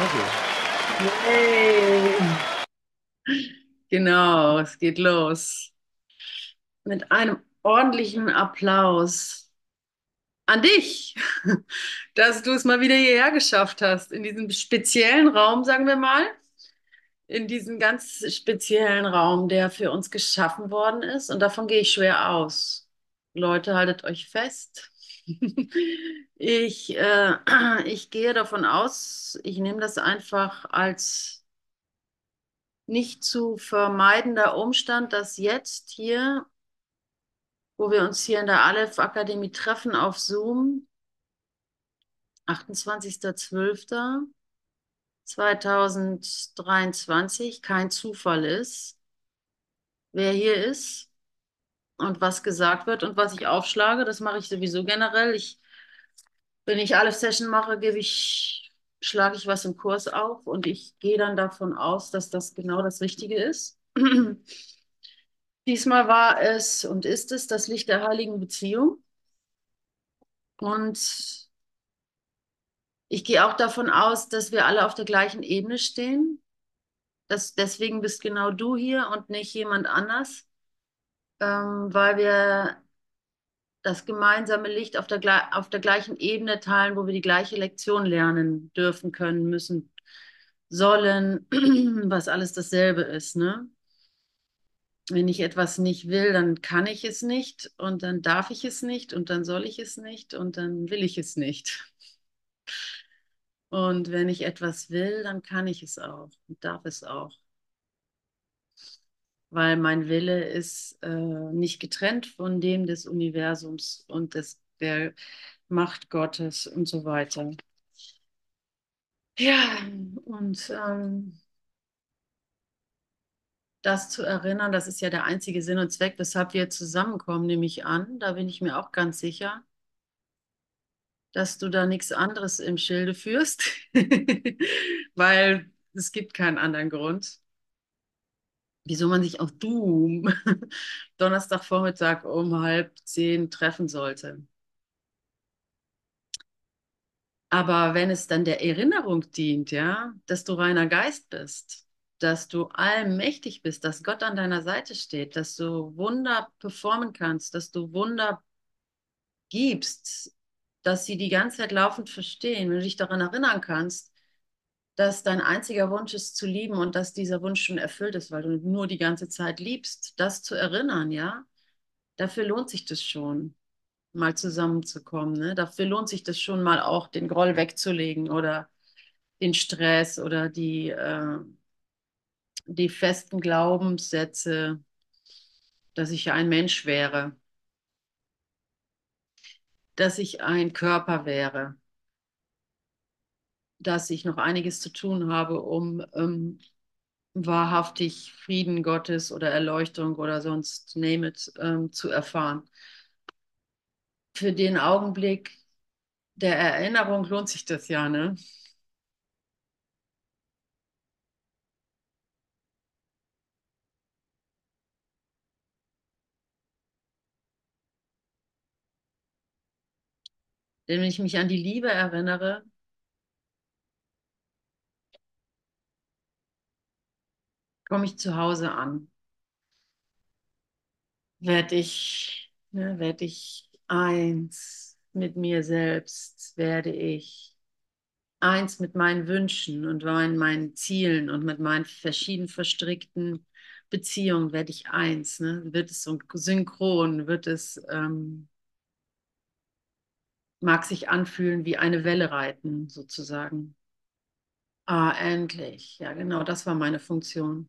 Hey. Genau, es geht los. Mit einem ordentlichen Applaus an dich, dass du es mal wieder hierher geschafft hast, in diesem speziellen Raum, sagen wir mal, in diesem ganz speziellen Raum, der für uns geschaffen worden ist. Und davon gehe ich schwer aus. Leute, haltet euch fest. Ich, äh, ich gehe davon aus, ich nehme das einfach als nicht zu vermeidender Umstand, dass jetzt hier, wo wir uns hier in der Aleph Akademie treffen auf Zoom, 28.12.2023, kein Zufall ist, wer hier ist und was gesagt wird und was ich aufschlage. Das mache ich sowieso generell. Ich, wenn ich Aleph Session mache, gebe ich, schlage ich was im Kurs auf und ich gehe dann davon aus, dass das genau das Richtige ist. Diesmal war es und ist es das Licht der heiligen Beziehung. Und ich gehe auch davon aus, dass wir alle auf der gleichen Ebene stehen. Das, deswegen bist genau du hier und nicht jemand anders, ähm, weil wir das gemeinsame Licht auf der, auf der gleichen Ebene teilen, wo wir die gleiche Lektion lernen dürfen, können, müssen, sollen, was alles dasselbe ist. Ne? Wenn ich etwas nicht will, dann kann ich es nicht und dann darf ich es nicht und dann soll ich es nicht und dann will ich es nicht. Und wenn ich etwas will, dann kann ich es auch und darf es auch. Weil mein Wille ist äh, nicht getrennt von dem des Universums und des, der Macht Gottes und so weiter. Ja, und ähm, das zu erinnern, das ist ja der einzige Sinn und Zweck, weshalb wir zusammenkommen, nehme ich an. Da bin ich mir auch ganz sicher, dass du da nichts anderes im Schilde führst, weil es gibt keinen anderen Grund, wieso man sich auch du Donnerstagvormittag um halb zehn treffen sollte. Aber wenn es dann der Erinnerung dient, ja, dass du reiner Geist bist, dass du allmächtig bist, dass Gott an deiner Seite steht, dass du Wunder performen kannst, dass du Wunder gibst, dass sie die ganze Zeit laufend verstehen, wenn du dich daran erinnern kannst, dass dein einziger Wunsch ist zu lieben und dass dieser Wunsch schon erfüllt ist, weil du nur die ganze Zeit liebst, das zu erinnern, ja, dafür lohnt sich das schon mal zusammenzukommen. Ne? Dafür lohnt sich das schon mal auch, den Groll wegzulegen oder den Stress oder die, äh, die festen Glaubenssätze, dass ich ein Mensch wäre, dass ich ein Körper wäre, dass ich noch einiges zu tun habe, um ähm, wahrhaftig Frieden Gottes oder Erleuchtung oder sonst name it ähm, zu erfahren für den Augenblick der Erinnerung lohnt sich das ja, ne? Denn wenn ich mich an die Liebe erinnere, komme ich zu Hause an. Werde ich, ne, werde ich eins mit mir selbst, werde ich eins mit meinen Wünschen und meinen, meinen Zielen und mit meinen verschieden verstrickten Beziehungen werde ich eins. Ne? Wird es so synchron, wird es, ähm, mag sich anfühlen wie eine Welle reiten, sozusagen. Ah, endlich. Ja, genau, das war meine Funktion.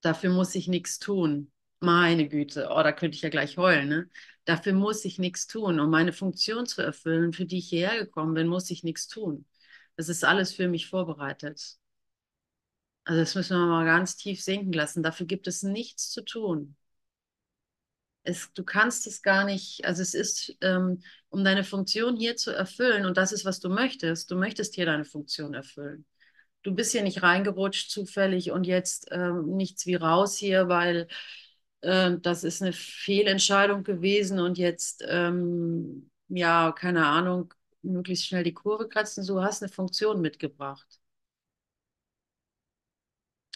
Dafür muss ich nichts tun. Meine Güte, oh, da könnte ich ja gleich heulen, ne? Dafür muss ich nichts tun. Um meine Funktion zu erfüllen, für die ich hierher gekommen bin, muss ich nichts tun. Das ist alles für mich vorbereitet. Also das müssen wir mal ganz tief sinken lassen. Dafür gibt es nichts zu tun. Es, du kannst es gar nicht, also es ist, ähm, um deine Funktion hier zu erfüllen, und das ist, was du möchtest, du möchtest hier deine Funktion erfüllen. Du bist hier nicht reingerutscht zufällig und jetzt ähm, nichts wie raus hier, weil äh, das ist eine Fehlentscheidung gewesen und jetzt, ähm, ja, keine Ahnung, möglichst schnell die Kurve kratzen. Du hast eine Funktion mitgebracht.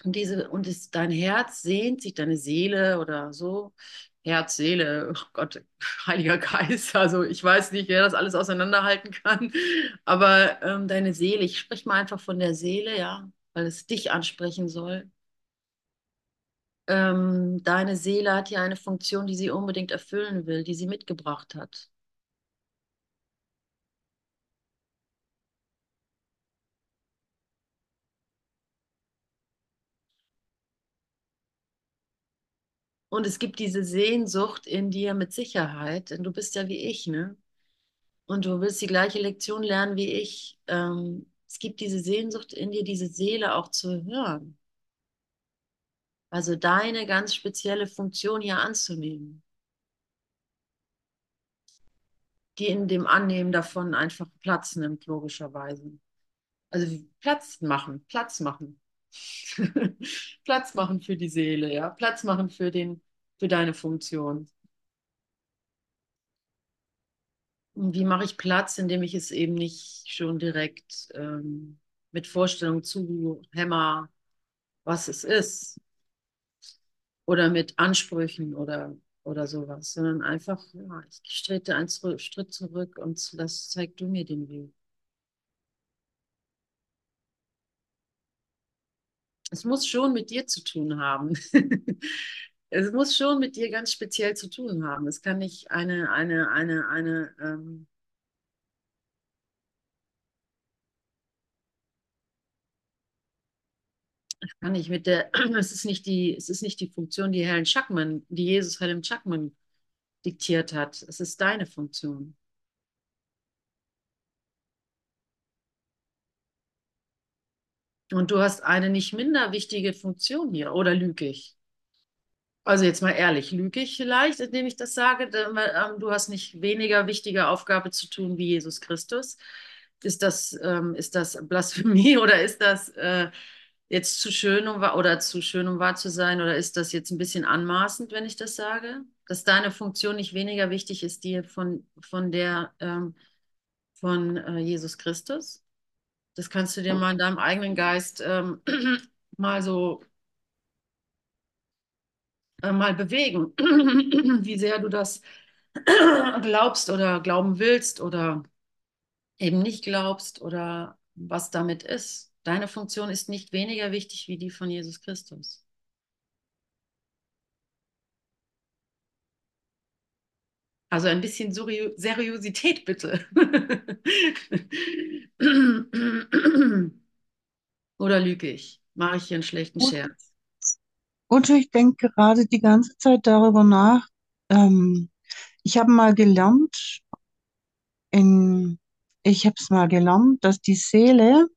Und diese, und es, dein Herz sehnt sich, deine Seele oder so, Herz, Seele, oh Gott, Heiliger Geist, also ich weiß nicht, wer das alles auseinanderhalten kann, aber ähm, deine Seele, ich spreche mal einfach von der Seele, ja, weil es dich ansprechen soll. Ähm, deine Seele hat ja eine Funktion, die sie unbedingt erfüllen will, die sie mitgebracht hat. Und es gibt diese Sehnsucht in dir mit Sicherheit, denn du bist ja wie ich, ne? Und du willst die gleiche Lektion lernen wie ich. Ähm, es gibt diese Sehnsucht in dir, diese Seele auch zu hören. Also deine ganz spezielle Funktion hier anzunehmen, die in dem Annehmen davon einfach Platz nimmt, logischerweise. Also Platz machen, Platz machen. Platz machen für die Seele, ja. Platz machen für den, für deine Funktion. Und wie mache ich Platz, indem ich es eben nicht schon direkt ähm, mit Vorstellung zu hämmer, was es ist, oder mit Ansprüchen oder, oder sowas, sondern einfach, ja, ich trete einen Schritt zurück und das zeigt du mir den Weg. Es muss schon mit dir zu tun haben. es muss schon mit dir ganz speziell zu tun haben. Es kann nicht eine, eine, eine, eine, ähm, kann nicht mit der, es ist nicht die, es ist nicht die Funktion, die Helen Schackman, die Jesus Helen Schackman diktiert hat. Es ist deine Funktion. Und du hast eine nicht minder wichtige Funktion hier, oder lüge ich? Also jetzt mal ehrlich, lüge ich vielleicht, indem ich das sage? Ähm, du hast nicht weniger wichtige Aufgabe zu tun wie Jesus Christus. Ist das, ähm, ist das Blasphemie oder ist das äh, jetzt zu schön, um oder zu schön, um wahr zu sein? Oder ist das jetzt ein bisschen anmaßend, wenn ich das sage? Dass deine Funktion nicht weniger wichtig ist, die von, von der ähm, von äh, Jesus Christus? Das kannst du dir mal in deinem eigenen Geist ähm, mal so äh, mal bewegen, wie sehr du das glaubst oder glauben willst oder eben nicht glaubst oder was damit ist. Deine Funktion ist nicht weniger wichtig wie die von Jesus Christus. Also ein bisschen Seriosität bitte. Oder lüge ich? Mache ich hier einen schlechten Scherz? Und ich denke gerade die ganze Zeit darüber nach. Ähm, ich habe mal gelernt, in, ich habe es mal gelernt, dass die Seele,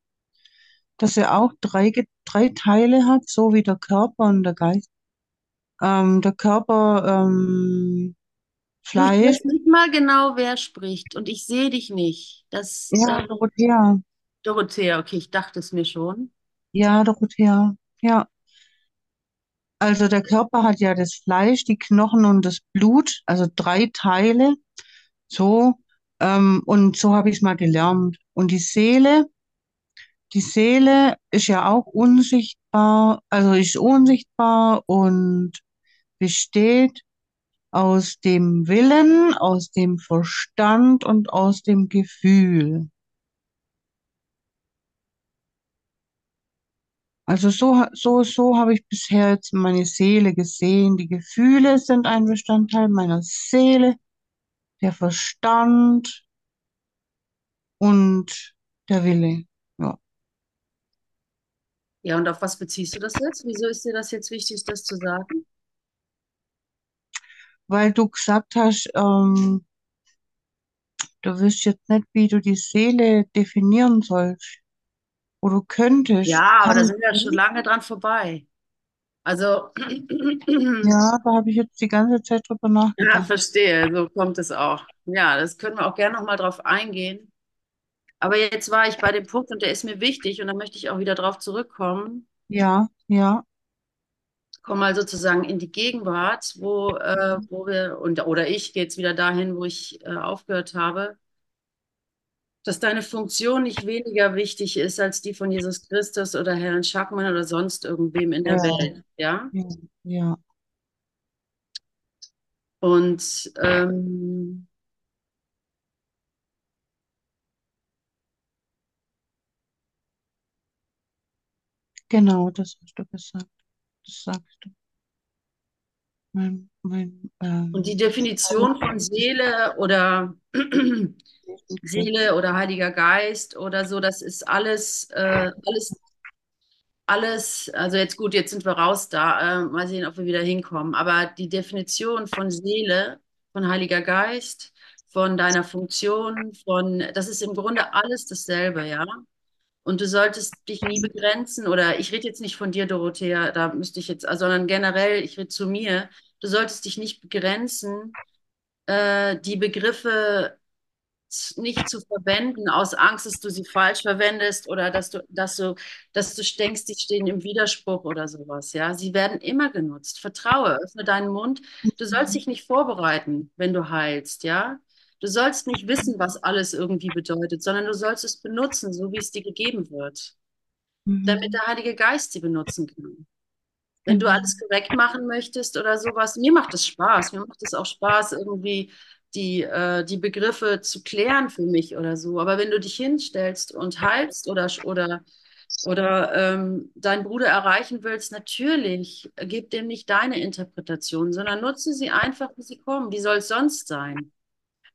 dass sie auch drei, drei Teile hat, so wie der Körper und der Geist. Ähm, der Körper, ähm, Du, ich Fleisch, weiß nicht mal genau, wer spricht und ich sehe dich nicht. Das, ja, äh, Dorothea, Dorothea, okay, ich dachte es mir schon. ja, Dorothea, ja. Also der Körper hat ja das Fleisch, die Knochen und das Blut, also drei Teile. So, ähm, und so habe ich es mal gelernt. Und die Seele, die Seele ist ja auch unsichtbar, also ist unsichtbar und besteht aus dem Willen, aus dem Verstand und aus dem Gefühl. Also so, so, so habe ich bisher jetzt meine Seele gesehen. Die Gefühle sind ein Bestandteil meiner Seele, der Verstand und der Wille. Ja. Ja, und auf was beziehst du das jetzt? Wieso ist dir das jetzt wichtig, das zu sagen? Weil du gesagt hast, ähm, du wüsst jetzt nicht, wie du die Seele definieren sollst. Oder du könntest. Ja, aber da sind wir ja schon lange dran vorbei. Also, Ja, da habe ich jetzt die ganze Zeit drüber ja, nachgedacht. verstehe, so kommt es auch. Ja, das können wir auch gerne nochmal drauf eingehen. Aber jetzt war ich bei dem Punkt und der ist mir wichtig und da möchte ich auch wieder drauf zurückkommen. Ja, ja, Komm mal sozusagen in die Gegenwart, wo, äh, wo wir, und, oder ich gehe jetzt wieder dahin, wo ich äh, aufgehört habe. dass deine Funktion nicht weniger wichtig ist als die von Jesus Christus oder Herrn Schackmann oder sonst irgendwem in der Ja, Welt, ja? ja, ja, Und ähm, genau, das hast du gesagt. Das. Mein, mein, Und die ähm, Definition von Seele oder Seele oder Heiliger Geist oder so, das ist alles, äh, alles, alles, also jetzt gut, jetzt sind wir raus da, äh, mal sehen, ob wir wieder hinkommen. Aber die Definition von Seele, von Heiliger Geist, von deiner Funktion, von, das ist im Grunde alles dasselbe, ja. Und du solltest dich nie begrenzen, oder ich rede jetzt nicht von dir, Dorothea, da müsste ich jetzt, sondern generell, ich rede zu mir, du solltest dich nicht begrenzen, äh, die Begriffe nicht zu verwenden, aus Angst, dass du sie falsch verwendest oder dass du, dass du, dass du denkst, die stehen im Widerspruch oder sowas, ja. Sie werden immer genutzt. Vertraue, öffne deinen Mund. Du sollst dich nicht vorbereiten, wenn du heilst, ja. Du sollst nicht wissen, was alles irgendwie bedeutet, sondern du sollst es benutzen, so wie es dir gegeben wird, damit Mhm, der Heilige Geist sie benutzen kann. Wenn du genau. alles korrekt machen möchtest oder sowas, mir macht es Spaß. Mir macht es auch Spaß, irgendwie die, äh, die Begriffe zu klären für mich oder so. Aber wenn du dich hinstellst und heilst oder, oder, oder ähm, deinen Bruder erreichen willst, natürlich, gib dem nicht deine Interpretation, sondern nutze sie einfach, wie sie kommen. Wie soll es sonst sein?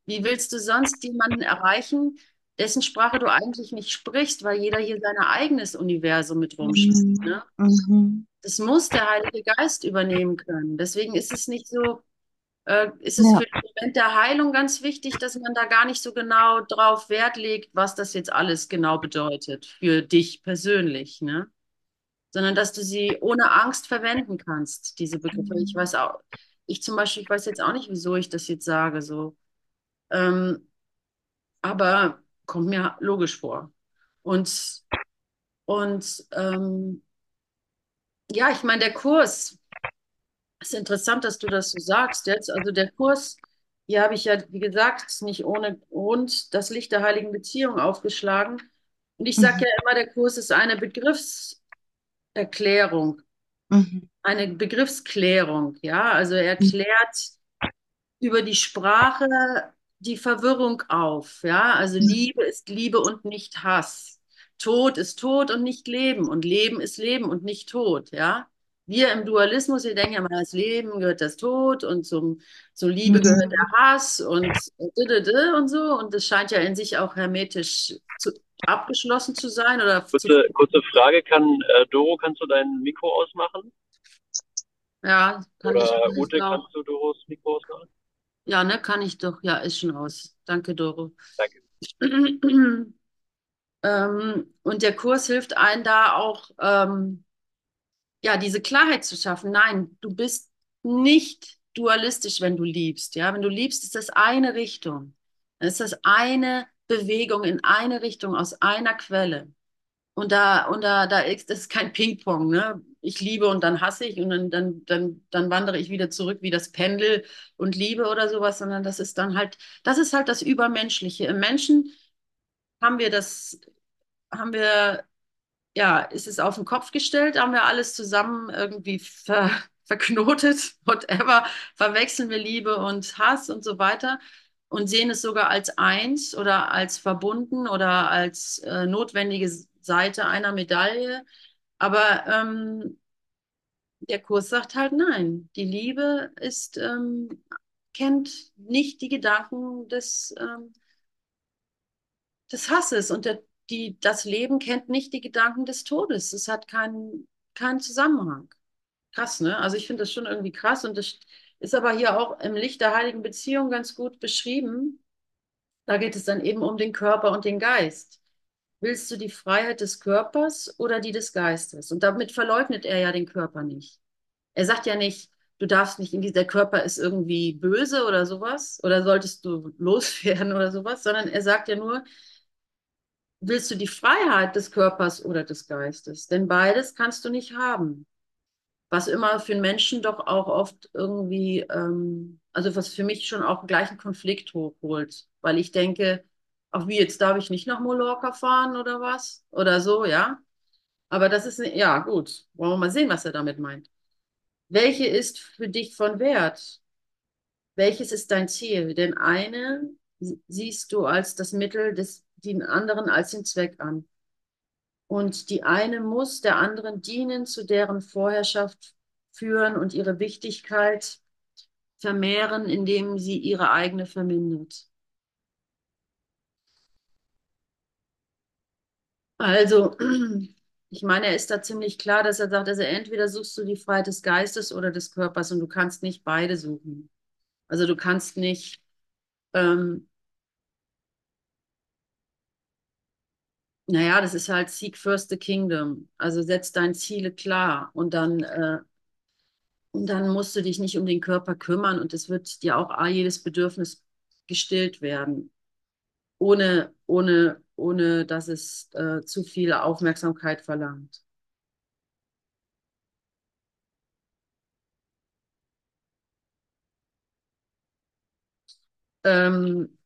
Wie willst du sonst jemanden erreichen, dessen Sprache du eigentlich nicht sprichst, weil jeder hier sein eigenes Universum mit rumspricht, Mhm, ne? mhm. Das muss der Heilige Geist übernehmen können. Deswegen ist es nicht so, äh, ist es Ja, für den Moment der Heilung ganz wichtig, dass man da gar nicht so genau drauf Wert legt, was das jetzt alles genau bedeutet für dich persönlich, ne? Sondern dass du sie ohne Angst verwenden kannst, diese Begriffe. Ich weiß auch, ich zum Beispiel, ich weiß jetzt auch nicht, wieso ich das jetzt sage, so. Ähm, aber kommt mir logisch vor. Und, und ähm, ja, ich meine, der Kurs. Es ist interessant, dass du das so sagst jetzt. Also der Kurs, hier habe ich ja, wie gesagt, nicht ohne Grund das Licht der heiligen Beziehung aufgeschlagen. Und ich sage mhm, ja immer, der Kurs ist eine Begriffserklärung, mhm, eine Begriffsklärung. Ja, also er mhm, klärt über die Sprache die Verwirrung auf. Ja, also Liebe ist Liebe und nicht Hass. Tod ist Tod und nicht Leben. Und Leben ist Leben und nicht Tod. Ja, wir im Dualismus, wir denken ja mal, das Leben gehört das Tod und zum, zur Liebe gehört mhm. der Hass und und so. Und das scheint ja in sich auch hermetisch zu, abgeschlossen zu sein oder zu, Kurze, kurze Frage, kann äh, Doro, kannst du dein Mikro ausmachen? ja, kann ich Oder Ute, kannst du Doros Mikro ausmachen? Ja, ne, kann ich doch. Ja, ist schon aus. Danke, Doro. Danke. Ähm, und der Kurs hilft einem da auch, ähm, ja, diese Klarheit zu schaffen. Nein, du bist nicht dualistisch, wenn du liebst. Ja, wenn du liebst, ist das eine Richtung. Dann ist das eine Bewegung in eine Richtung aus einer Quelle. Und da, und da, da ist das kein Ping-Pong, ne? Ich liebe und dann hasse ich und dann, dann, dann, dann wandere ich wieder zurück wie das Pendel und liebe oder sowas, sondern das ist dann halt, das ist halt das Übermenschliche. Im Menschen haben wir das, haben wir ja, ist es auf den Kopf gestellt, haben wir alles zusammen irgendwie ver verknotet, whatever, verwechseln wir Liebe und Hass und so weiter und sehen es sogar als eins oder als verbunden oder als äh, notwendige Seite einer Medaille. Aber ähm, der Kurs sagt halt nein. Die Liebe ist, ähm, kennt nicht die Gedanken des, ähm, des Hasses und der, die, das Leben kennt nicht die Gedanken des Todes. Es hat keinen, keinen Zusammenhang. Krass, ne? Also ich finde das schon irgendwie krass und das ist aber hier auch im Licht der heiligen Beziehung ganz gut beschrieben. Da geht es dann eben um den Körper und den Geist. Willst du die Freiheit des Körpers oder die des Geistes? Und damit verleugnet er ja den Körper nicht. Er sagt ja nicht, du darfst nicht in dieser Körper ist irgendwie böse oder sowas oder solltest du loswerden oder sowas, sondern er sagt ja nur, willst du die Freiheit des Körpers oder des Geistes? Denn beides kannst du nicht haben. Was immer für einen Menschen doch auch oft irgendwie, ähm, also was für mich schon auch gleich einen Konflikt hochholt, weil ich denke, Auch wie jetzt darf ich nicht nach Mallorca fahren oder was? Oder so, ja. Aber das ist, ja, gut. Wollen wir mal sehen, was er damit meint. Welche ist für dich von Wert? Welches ist dein Ziel? Den einen siehst du als das Mittel, des, den anderen als den Zweck an. Und die eine muss der anderen dienen, zu deren Vorherrschaft führen und ihre Wichtigkeit vermehren, indem sie ihre eigene vermindert. Also, ich meine, er ist da ziemlich klar, dass er sagt, also entweder suchst du die Freiheit des Geistes oder des Körpers und du kannst nicht beide suchen. Also du kannst nicht ähm, naja, das ist halt Seek First the Kingdom. Also setz deine Ziele klar und dann, äh, und dann musst du dich nicht um den Körper kümmern und es wird dir auch jedes Bedürfnis gestillt werden, ohne, ohne, ohne dass es äh, zu viel Aufmerksamkeit verlangt. Ähm,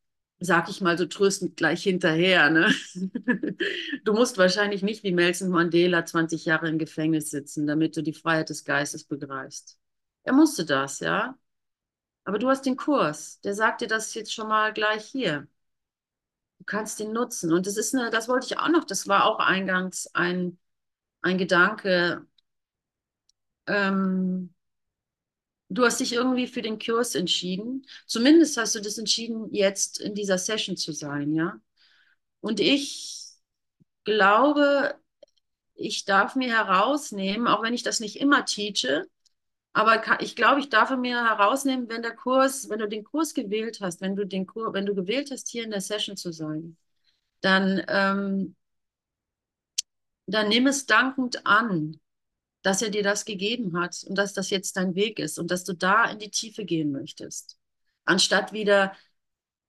sag ich mal so tröstend gleich hinterher. Ne? Du musst wahrscheinlich nicht wie Nelson Mandela 20 Jahre im Gefängnis sitzen, damit du die Freiheit des Geistes begreifst. Er musste das, ja. Aber du hast den Kurs. Der sagt dir das jetzt schon mal gleich hier. Du kannst den nutzen. Und das ist eine, das wollte ich auch noch, das war auch eingangs ein, ein Gedanke. Ähm, du hast dich irgendwie für den Kurs entschieden. Zumindest hast du das entschieden, jetzt in dieser Session zu sein, ja. Und ich glaube, ich darf mir herausnehmen, auch wenn ich das nicht immer teache, aber ich glaube, ich darf mir herausnehmen, wenn der Kurs, wenn du den Kurs gewählt hast, wenn du den Kurs, wenn du gewählt hast, hier in der Session zu sein, dann, ähm, dann nimm es dankend an dass er dir das gegeben hat und dass das jetzt dein Weg ist und dass du da in die Tiefe gehen möchtest. Anstatt wieder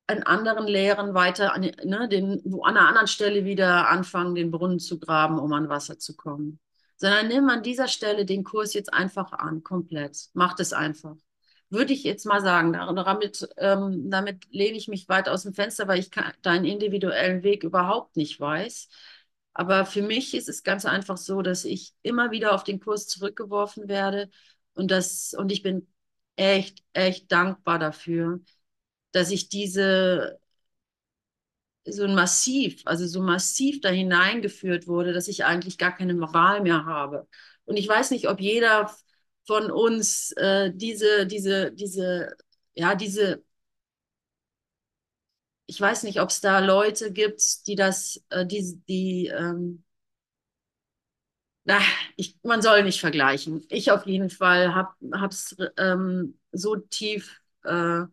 an anderen Lehren weiter, an, ne, den, wo an einer anderen Stelle wieder anfangen, den Brunnen zu graben, um an Wasser zu kommen. Sondern nimm an dieser Stelle den Kurs jetzt einfach an, komplett. Mach es einfach. Würde ich jetzt mal sagen, damit, ähm, damit lehne ich mich weit aus dem Fenster, weil ich deinen individuellen Weg überhaupt nicht weiß. Aber für mich ist es ganz einfach so, dass ich immer wieder auf den Kurs zurückgeworfen werde und das, und ich bin echt, echt dankbar dafür, dass ich diese so massiv, also so massiv da hineingeführt wurde, dass ich eigentlich gar keine Wahl mehr habe. Und ich weiß nicht, ob jeder von uns äh, diese, diese, diese, ja, diese ich weiß nicht, ob es da Leute gibt, die das, äh, die, die, ähm, na, ich, man soll nicht vergleichen. Ich auf jeden Fall habe es ähm, so tief äh,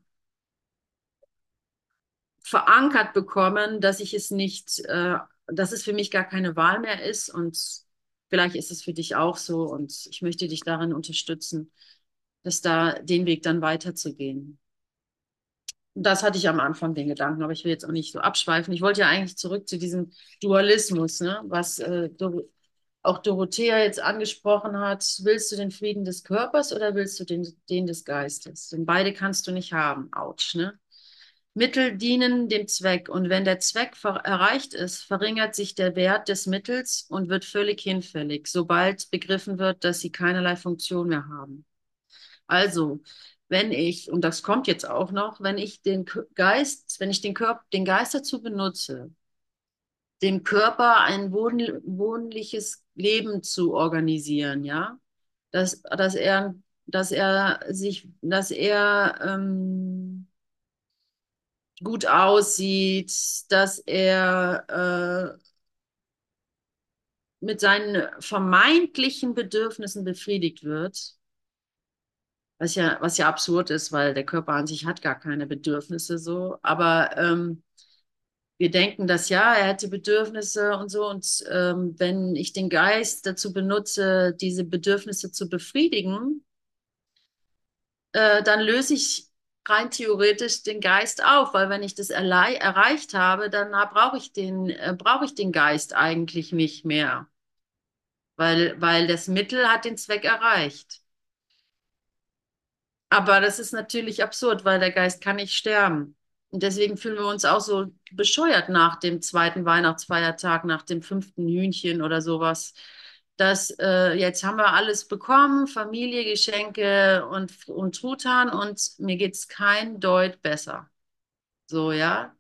verankert bekommen, dass ich es nicht, äh, dass es für mich gar keine Wahl mehr ist und vielleicht ist es für dich auch so und ich möchte dich darin unterstützen, dass da den Weg dann weiterzugehen das hatte ich am Anfang den Gedanken, aber ich will jetzt auch nicht so abschweifen. Ich wollte ja eigentlich zurück zu diesem Dualismus, ne? was äh, auch Dorothea jetzt angesprochen hat. Willst du den Frieden des Körpers oder willst du den, den des Geistes? Denn beide kannst du nicht haben. Autsch, ne? Mittel dienen dem Zweck und wenn der Zweck erreicht ist, verringert sich der Wert des Mittels und wird völlig hinfällig, sobald begriffen wird, dass sie keinerlei Funktion mehr haben. Also, wenn ich, und das kommt jetzt auch noch, wenn ich den Geist, wenn ich den Körper, den Geist dazu benutze, dem Körper ein wohn wohnliches Leben zu organisieren, ja, dass, dass er, dass er sich, dass er ähm, gut aussieht, dass er äh, mit seinen vermeintlichen Bedürfnissen befriedigt wird, was ja, was ja absurd ist, weil der Körper an sich hat gar keine Bedürfnisse so. Aber ähm, wir denken, dass ja, er hätte Bedürfnisse und so. Und ähm, wenn ich den Geist dazu benutze, diese Bedürfnisse zu befriedigen, äh, dann löse ich rein theoretisch den Geist auf, weil wenn ich das erreicht habe, dann brauche ich den, äh, brauche ich den Geist eigentlich nicht mehr. Weil, weil das Mittel hat den Zweck erreicht. Aber das ist natürlich absurd, weil der Geist kann nicht sterben. Und deswegen fühlen wir uns auch so bescheuert nach dem zweiten Weihnachtsfeiertag, nach dem fünften Hühnchen oder sowas. Dass äh, jetzt haben wir alles bekommen, Familie, Geschenke und, und Truthahn und mir geht es kein Deut besser. So, ja.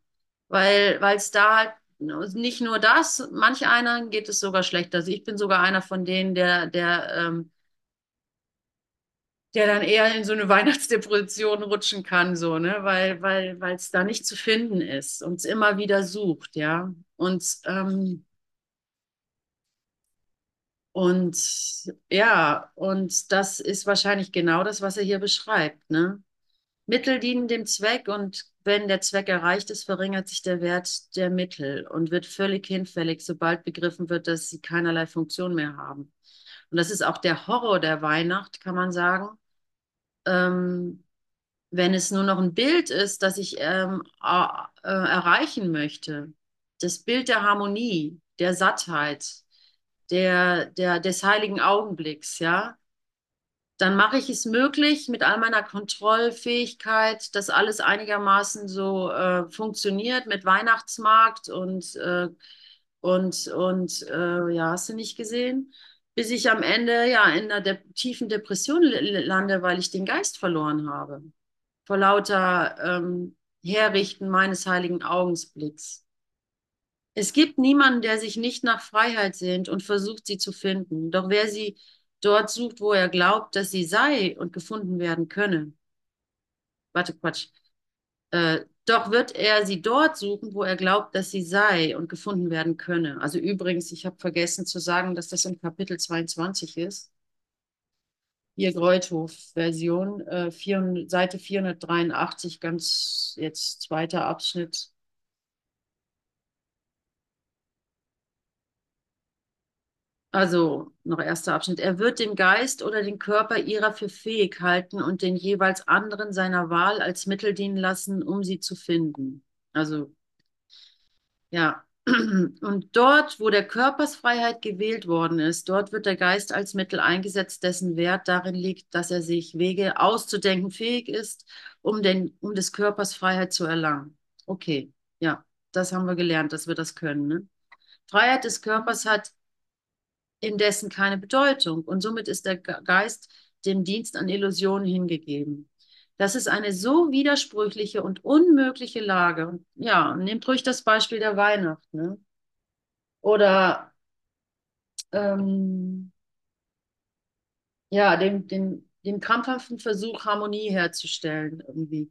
Weil es da halt nicht nur das, manch einer geht es sogar schlechter. Also ich bin sogar einer von denen, der, der ähm, der dann eher in so eine Weihnachtsdepression rutschen kann, so, ne, weil, weil, weil es da nicht zu finden ist und es immer wieder sucht, ja. Und, ähm, und ja, und das ist wahrscheinlich genau das, was er hier beschreibt, ne? Mittel dienen dem Zweck und wenn der Zweck erreicht ist, verringert sich der Wert der Mittel und wird völlig hinfällig, sobald begriffen wird, dass sie keinerlei Funktion mehr haben. Und das ist auch der Horror der Weihnacht, kann man sagen ähm, wenn es nur noch ein Bild ist, das ich ähm, äh, erreichen möchte, das Bild der Harmonie, der Sattheit, der, der, des heiligen Augenblicks, ja, dann mache ich es möglich mit all meiner Kontrollfähigkeit, dass alles einigermaßen so äh, funktioniert mit Weihnachtsmarkt und, äh, und, und äh, ja, hast du nicht gesehen? bis ich am Ende ja in einer de tiefen Depression lande, weil ich den Geist verloren habe. Vor lauter ähm, Herrichten meines heiligen Augenblicks. Es gibt niemanden, der sich nicht nach Freiheit sehnt und versucht, sie zu finden. Doch wer sie dort sucht, wo er glaubt, dass sie sei und gefunden werden könne. Warte, Quatsch. Äh, doch wird er sie dort suchen, wo er glaubt, dass sie sei und gefunden werden könne. Also übrigens, ich habe vergessen zu sagen, dass das im Kapitel 22 ist. Hier Greuthof-Version, äh, Seite 483, ganz jetzt zweiter Abschnitt. Also noch erster Abschnitt. Er wird den Geist oder den Körper ihrer für fähig halten und den jeweils anderen seiner Wahl als Mittel dienen lassen, um sie zu finden. Also ja. Und dort, wo der Körpersfreiheit gewählt worden ist, dort wird der Geist als Mittel eingesetzt, dessen Wert darin liegt, dass er sich Wege auszudenken fähig ist, um, den, um des Körpers Freiheit zu erlangen. Okay, ja, das haben wir gelernt, dass wir das können. Ne? Freiheit des Körpers hat indessen keine Bedeutung und somit ist der Geist dem Dienst an Illusionen hingegeben. Das ist eine so widersprüchliche und unmögliche Lage. Ja, nehmt ruhig das Beispiel der Weihnacht. Ne? Oder ähm, ja, dem, dem, dem krampfhaften Versuch, Harmonie herzustellen irgendwie.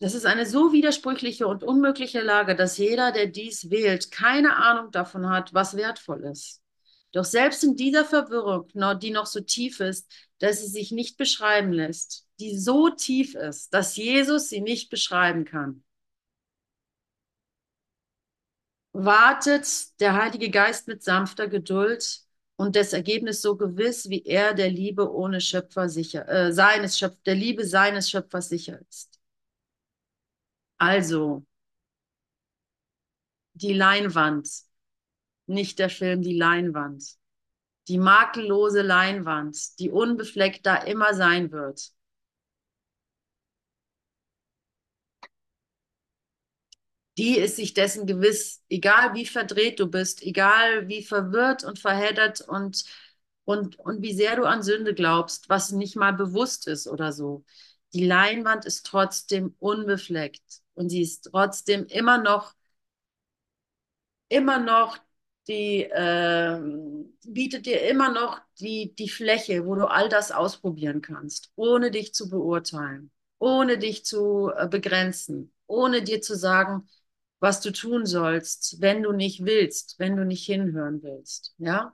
Das ist eine so widersprüchliche und unmögliche Lage, dass jeder, der dies wählt, keine Ahnung davon hat, was wertvoll ist. Doch selbst in dieser Verwirrung, die noch so tief ist, dass sie sich nicht beschreiben lässt, die so tief ist, dass Jesus sie nicht beschreiben kann, wartet der Heilige Geist mit sanfter Geduld und das Ergebnis so gewiss, wie er der Liebe ohne Schöpfer sicher, äh, seines Schöpf, der Liebe seines Schöpfers sicher ist. Also, die Leinwand, nicht der Film, die Leinwand. Die makellose Leinwand, die unbefleckt da immer sein wird. Die ist sich dessen gewiss, egal wie verdreht du bist, egal wie verwirrt und verheddert und, und, und wie sehr du an Sünde glaubst, was nicht mal bewusst ist oder so. Die Leinwand ist trotzdem unbefleckt und sie ist trotzdem immer noch, immer noch die, äh, bietet dir immer noch die, die Fläche, wo du all das ausprobieren kannst, ohne dich zu beurteilen, ohne dich zu äh, begrenzen, ohne dir zu sagen, was du tun sollst, wenn du nicht willst, wenn du nicht hinhören willst, ja?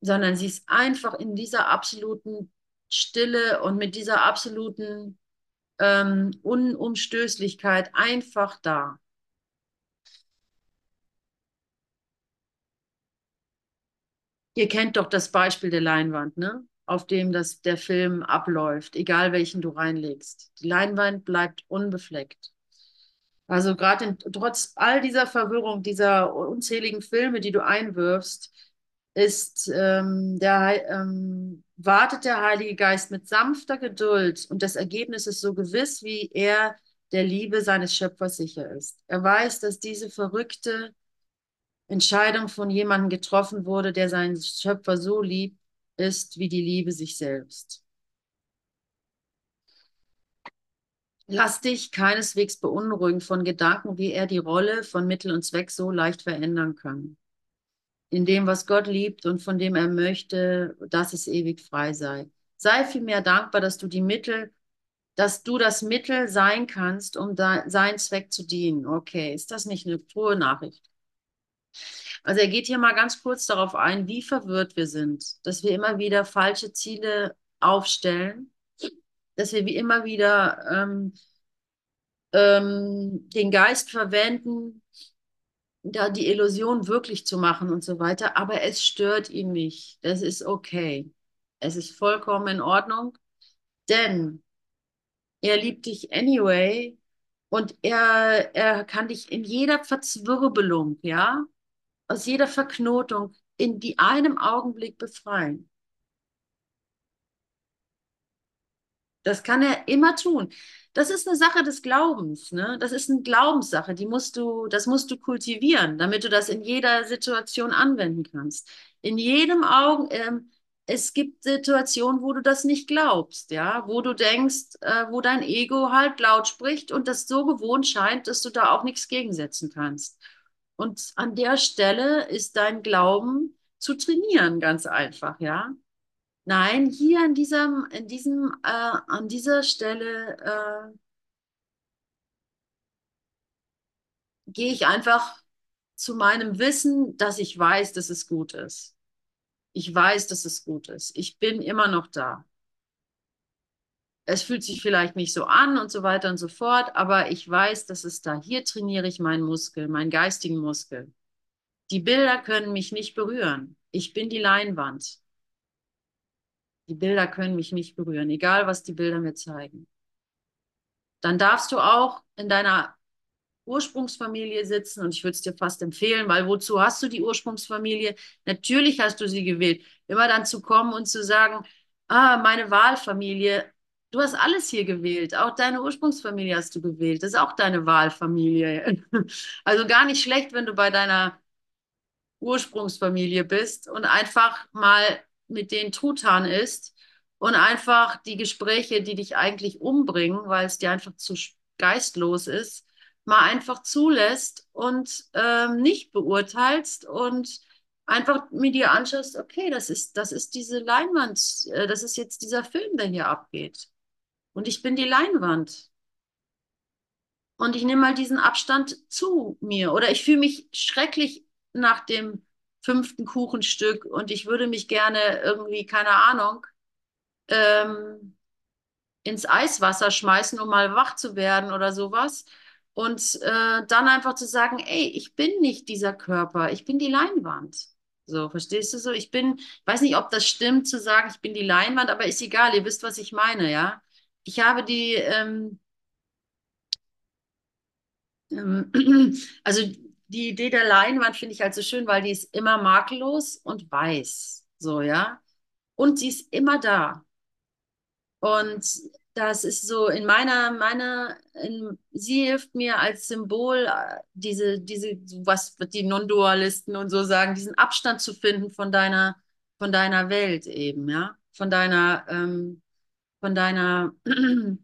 Sondern sie ist einfach in dieser absoluten Stille und mit dieser absoluten ähm, Unumstößlichkeit einfach da. Ihr kennt doch das Beispiel der Leinwand, ne? auf dem das, der Film abläuft, egal welchen du reinlegst. Die Leinwand bleibt unbefleckt. Also gerade trotz all dieser Verwirrung, dieser unzähligen Filme, die du einwirfst, ist ähm, der, ähm, wartet der Heilige Geist mit sanfter Geduld und das Ergebnis ist so gewiss, wie er der Liebe seines Schöpfers sicher ist. Er weiß, dass diese verrückte Entscheidung von jemandem getroffen wurde, der seinen Schöpfer so lieb ist wie die Liebe sich selbst. Lass dich keineswegs beunruhigen von Gedanken, wie er die Rolle von Mittel und Zweck so leicht verändern kann. In dem, was Gott liebt und von dem er möchte, dass es ewig frei sei. Sei vielmehr dankbar, dass du die Mittel, dass du das Mittel sein kannst, um da, seinen Zweck zu dienen. Okay, ist das nicht eine frohe Nachricht? Also er geht hier mal ganz kurz darauf ein, wie verwirrt wir sind, dass wir immer wieder falsche Ziele aufstellen, dass wir wie immer wieder ähm, ähm, den Geist verwenden, da die Illusion wirklich zu machen und so weiter, aber es stört ihn nicht. Das ist okay. Es ist vollkommen in Ordnung, denn er liebt dich anyway und er, er kann dich in jeder Verzwirbelung, ja, aus jeder Verknotung in die einem Augenblick befreien. Das kann er immer tun. Das ist eine Sache des Glaubens, ne? Das ist eine Glaubenssache, die musst du, das musst du kultivieren, damit du das in jeder Situation anwenden kannst. In jedem Augen, ähm, es gibt Situationen, wo du das nicht glaubst, ja, wo du denkst, äh, wo dein Ego halt laut spricht und das so gewohnt scheint, dass du da auch nichts gegensetzen kannst. Und an der Stelle ist dein Glauben zu trainieren, ganz einfach, ja. Nein, hier an diesem, in diesem, äh, an dieser Stelle äh, gehe ich einfach zu meinem Wissen, dass ich weiß, dass es gut ist. Ich weiß, dass es gut ist. Ich bin immer noch da. Es fühlt sich vielleicht nicht so an und so weiter und so fort, aber ich weiß, dass es da. Hier trainiere ich meinen Muskel, meinen geistigen Muskel. Die Bilder können mich nicht berühren. Ich bin die Leinwand. Die Bilder können mich nicht berühren, egal was die Bilder mir zeigen. Dann darfst du auch in deiner Ursprungsfamilie sitzen und ich würde es dir fast empfehlen, weil wozu hast du die Ursprungsfamilie? Natürlich hast du sie gewählt. Immer dann zu kommen und zu sagen, ah, meine Wahlfamilie, Du hast alles hier gewählt. Auch deine Ursprungsfamilie hast du gewählt. Das ist auch deine Wahlfamilie. Also gar nicht schlecht, wenn du bei deiner Ursprungsfamilie bist und einfach mal mit denen Truthahn isst und einfach die Gespräche, die dich eigentlich umbringen, weil es dir einfach zu geistlos ist, mal einfach zulässt und ähm, nicht beurteilst und einfach mit dir anschaust, okay, das ist, das ist diese Leinwand, äh, das ist jetzt dieser Film, der hier abgeht. Und ich bin die Leinwand. Und ich nehme mal diesen Abstand zu mir. Oder ich fühle mich schrecklich nach dem fünften Kuchenstück und ich würde mich gerne irgendwie, keine Ahnung, ähm, ins Eiswasser schmeißen, um mal wach zu werden oder sowas. Und äh, dann einfach zu sagen, ey, ich bin nicht dieser Körper, ich bin die Leinwand. So, verstehst du so? Ich bin, weiß nicht, ob das stimmt zu sagen, ich bin die Leinwand, aber ist egal, ihr wisst, was ich meine, ja? Ich habe die, ähm, ähm, also die Idee der Leinwand finde ich halt so schön, weil die ist immer makellos und weiß. So, ja. Und sie ist immer da. Und das ist so in meiner, meiner, in, sie hilft mir als Symbol, äh, diese, diese, was die Non-Dualisten und so sagen, diesen Abstand zu finden von deiner, von deiner Welt eben, ja, von deiner, ähm, von deiner,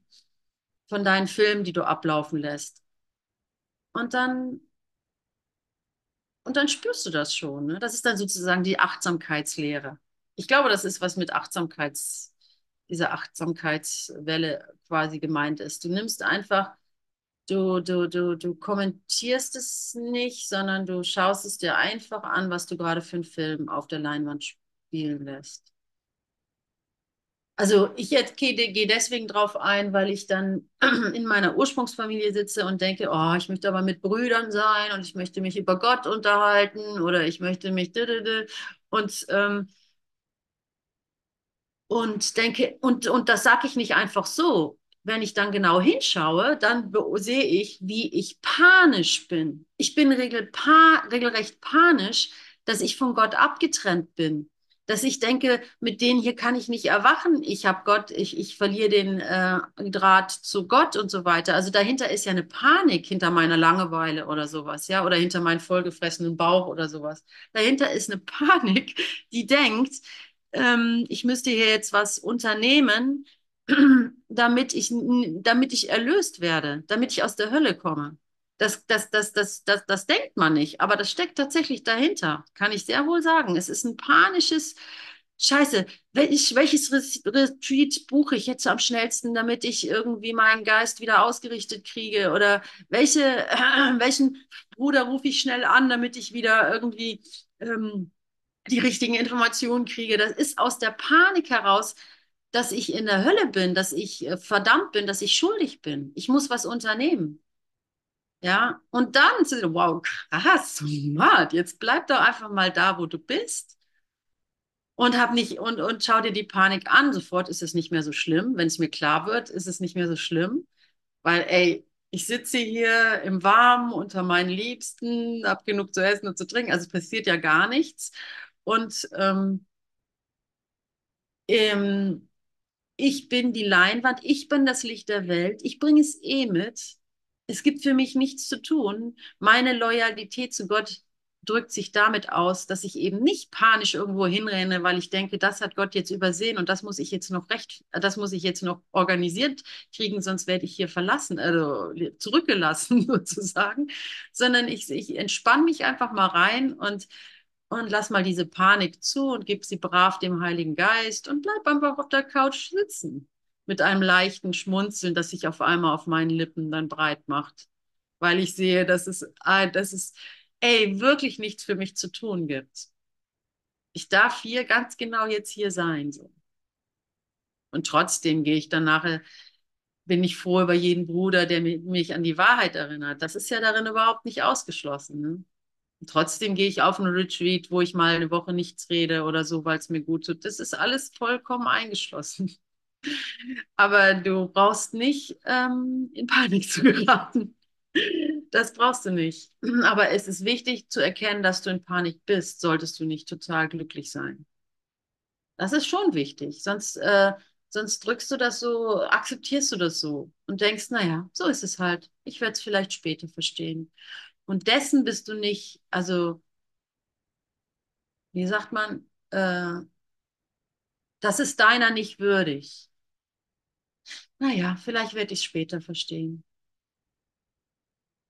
von deinen Filmen, die du ablaufen lässt. Und dann, und dann spürst du das schon. Ne? Das ist dann sozusagen die Achtsamkeitslehre. Ich glaube, das ist, was mit Achtsamkeits, dieser Achtsamkeitswelle quasi gemeint ist. Du nimmst einfach, du, du, du, du kommentierst es nicht, sondern du schaust es dir einfach an, was du gerade für einen Film auf der Leinwand spielen lässt. Also ich gehe deswegen drauf ein, weil ich dann in meiner Ursprungsfamilie sitze und denke, oh, ich möchte aber mit Brüdern sein und ich möchte mich über Gott unterhalten oder ich möchte mich und ähm, und denke und und das sage ich nicht einfach so. Wenn ich dann genau hinschaue, dann sehe ich, wie ich panisch bin. Ich bin regel, pa, regelrecht panisch, dass ich von Gott abgetrennt bin dass ich denke, mit denen hier kann ich nicht erwachen. Ich habe Gott, ich, ich verliere den äh, Draht zu Gott und so weiter. Also dahinter ist ja eine Panik hinter meiner Langeweile oder sowas, ja, oder hinter meinem vollgefressenen Bauch oder sowas. Dahinter ist eine Panik, die denkt, ähm, ich müsste hier jetzt was unternehmen, damit ich, damit ich erlöst werde, damit ich aus der Hölle komme. Das, das, das, das, das, das denkt man nicht, aber das steckt tatsächlich dahinter, kann ich sehr wohl sagen. Es ist ein panisches, Scheiße, welch, welches Retreat buche ich jetzt am schnellsten, damit ich irgendwie meinen Geist wieder ausgerichtet kriege? Oder welche, äh, welchen Bruder rufe ich schnell an, damit ich wieder irgendwie ähm, die richtigen Informationen kriege? Das ist aus der Panik heraus, dass ich in der Hölle bin, dass ich äh, verdammt bin, dass ich schuldig bin. Ich muss was unternehmen. Ja, und dann, wow, krass, smart, jetzt bleib doch einfach mal da, wo du bist. Und hab nicht, und, und schau dir die Panik an. Sofort ist es nicht mehr so schlimm. Wenn es mir klar wird, ist es nicht mehr so schlimm. Weil, ey, ich sitze hier im Warmen unter meinen Liebsten, hab genug zu essen und zu trinken. Also passiert ja gar nichts. Und ähm, ähm, ich bin die Leinwand, ich bin das Licht der Welt, ich bringe es eh mit. Es gibt für mich nichts zu tun. Meine Loyalität zu Gott drückt sich damit aus, dass ich eben nicht panisch irgendwo hinrenne, weil ich denke, das hat Gott jetzt übersehen und das muss ich jetzt noch recht, das muss ich jetzt noch organisiert kriegen, sonst werde ich hier verlassen, also zurückgelassen sozusagen, sondern ich, ich entspanne mich einfach mal rein und und lass mal diese Panik zu und gib sie brav dem Heiligen Geist und bleib einfach auf der Couch sitzen mit einem leichten Schmunzeln, das sich auf einmal auf meinen Lippen dann breit macht, weil ich sehe, dass es, dass es, ey, wirklich nichts für mich zu tun gibt. Ich darf hier ganz genau jetzt hier sein, so. Und trotzdem gehe ich dann nachher, bin ich froh über jeden Bruder, der mich an die Wahrheit erinnert. Das ist ja darin überhaupt nicht ausgeschlossen. Ne? trotzdem gehe ich auf einen Retreat, wo ich mal eine Woche nichts rede oder so, weil es mir gut tut. Das ist alles vollkommen eingeschlossen. Aber du brauchst nicht ähm, in Panik zu geraten. Das brauchst du nicht. Aber es ist wichtig zu erkennen, dass du in Panik bist, solltest du nicht total glücklich sein. Das ist schon wichtig. Sonst, äh, sonst drückst du das so, akzeptierst du das so und denkst, naja, so ist es halt. Ich werde es vielleicht später verstehen. Und dessen bist du nicht, also, wie sagt man, äh, das ist deiner nicht würdig. Naja, vielleicht werde ich es später verstehen.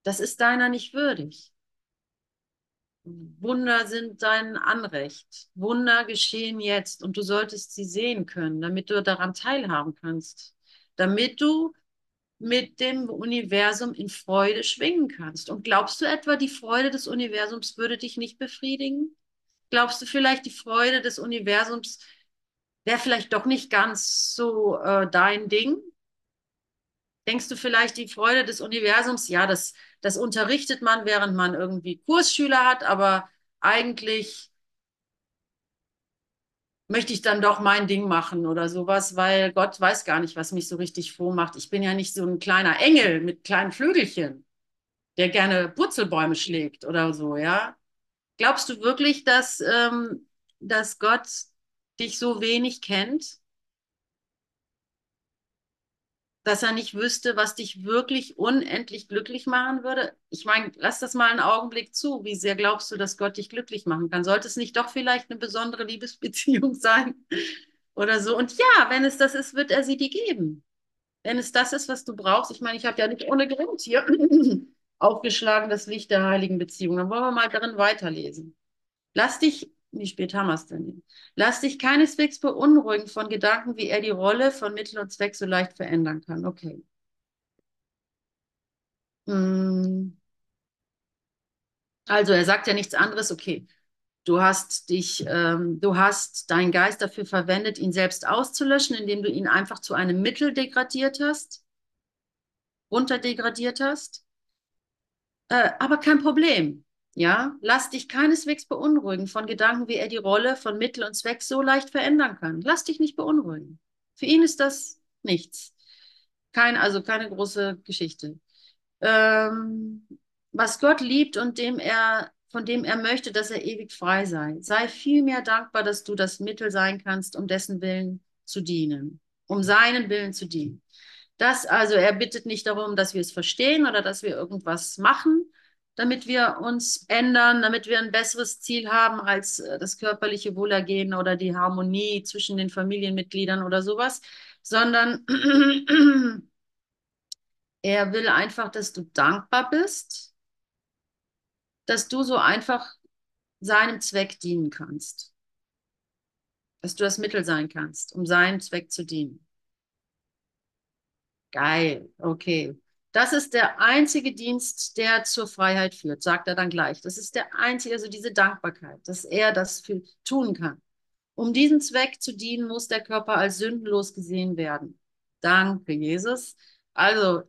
Das ist deiner nicht würdig. Wunder sind dein Anrecht. Wunder geschehen jetzt und du solltest sie sehen können, damit du daran teilhaben kannst. Damit du mit dem Universum in Freude schwingen kannst. Und glaubst du etwa, die Freude des Universums würde dich nicht befriedigen? Glaubst du vielleicht, die Freude des Universums wäre vielleicht doch nicht ganz so äh, dein Ding? Denkst du vielleicht, die Freude des Universums, ja, das, das unterrichtet man, während man irgendwie Kursschüler hat, aber eigentlich möchte ich dann doch mein Ding machen oder sowas, weil Gott weiß gar nicht, was mich so richtig froh macht. Ich bin ja nicht so ein kleiner Engel mit kleinen Flügelchen, der gerne Purzelbäume schlägt oder so, ja. Glaubst du wirklich, dass, ähm, dass Gott dich so wenig kennt? Dass er nicht wüsste, was dich wirklich unendlich glücklich machen würde? Ich meine, lass das mal einen Augenblick zu. Wie sehr glaubst du, dass Gott dich glücklich machen kann? Sollte es nicht doch vielleicht eine besondere Liebesbeziehung sein oder so? Und ja, wenn es das ist, wird er sie dir geben. Wenn es das ist, was du brauchst. Ich meine, ich habe ja nicht ohne Grund hier aufgeschlagen, das Licht der heiligen Beziehung. Dann wollen wir mal darin weiterlesen. Lass dich wie spät haben wir es denn? Lass dich keineswegs beunruhigen von Gedanken, wie er die Rolle von Mittel und Zweck so leicht verändern kann. Okay. Hm. Also er sagt ja nichts anderes. Okay, du hast dich, ähm, du hast deinen Geist dafür verwendet, ihn selbst auszulöschen, indem du ihn einfach zu einem Mittel degradiert hast, runterdegradiert hast. Äh, aber kein Problem. Ja, lass dich keineswegs beunruhigen von Gedanken, wie er die Rolle von Mittel und Zweck so leicht verändern kann. Lass dich nicht beunruhigen. Für ihn ist das nichts. Kein, also keine große Geschichte. Ähm, was Gott liebt und dem er von dem er möchte, dass er ewig frei sei. Sei vielmehr dankbar, dass du das Mittel sein kannst, um dessen Willen zu dienen, um seinen Willen zu dienen. Das also, er bittet nicht darum, dass wir es verstehen oder dass wir irgendwas machen, damit wir uns ändern, damit wir ein besseres Ziel haben als äh, das körperliche Wohlergehen oder die Harmonie zwischen den Familienmitgliedern oder sowas, sondern er will einfach, dass du dankbar bist, dass du so einfach seinem Zweck dienen kannst. Dass du das Mittel sein kannst, um seinem Zweck zu dienen. Geil, okay. Das ist der einzige Dienst, der zur Freiheit führt, sagt er dann gleich. Das ist der einzige, also diese Dankbarkeit, dass er das für, tun kann. Um diesen Zweck zu dienen, muss der Körper als sündenlos gesehen werden. Danke, Jesus. Also,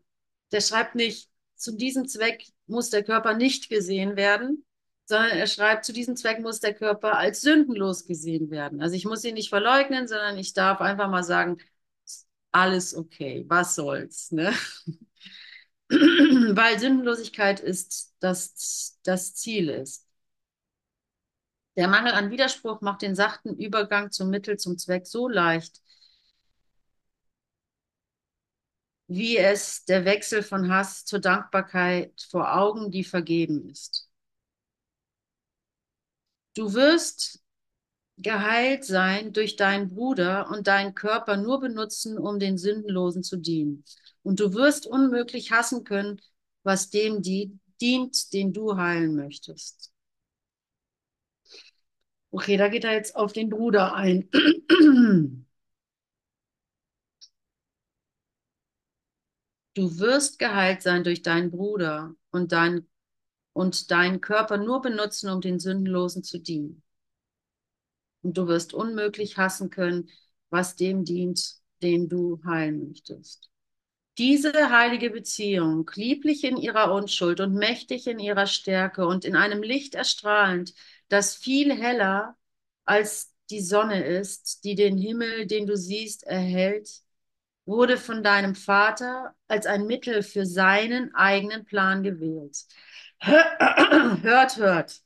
der schreibt nicht, zu diesem Zweck muss der Körper nicht gesehen werden, sondern er schreibt, zu diesem Zweck muss der Körper als sündenlos gesehen werden. Also ich muss ihn nicht verleugnen, sondern ich darf einfach mal sagen, alles okay, was soll's, ne? weil Sündenlosigkeit ist das, das Ziel ist. Der Mangel an Widerspruch macht den sachten Übergang zum Mittel, zum Zweck so leicht, wie es der Wechsel von Hass zur Dankbarkeit vor Augen, die vergeben ist. Du wirst geheilt sein durch deinen Bruder und deinen Körper nur benutzen, um den Sündenlosen zu dienen. Und du wirst unmöglich hassen können, was dem die, dient, den du heilen möchtest. Okay, da geht er jetzt auf den Bruder ein. Du wirst geheilt sein durch deinen Bruder und, dein, und deinen Körper nur benutzen, um den Sündenlosen zu dienen. Und du wirst unmöglich hassen können, was dem dient, den du heilen möchtest. Diese heilige Beziehung, lieblich in ihrer Unschuld und mächtig in ihrer Stärke und in einem Licht erstrahlend, das viel heller als die Sonne ist, die den Himmel, den du siehst, erhält, wurde von deinem Vater als ein Mittel für seinen eigenen Plan gewählt. Hört, hört.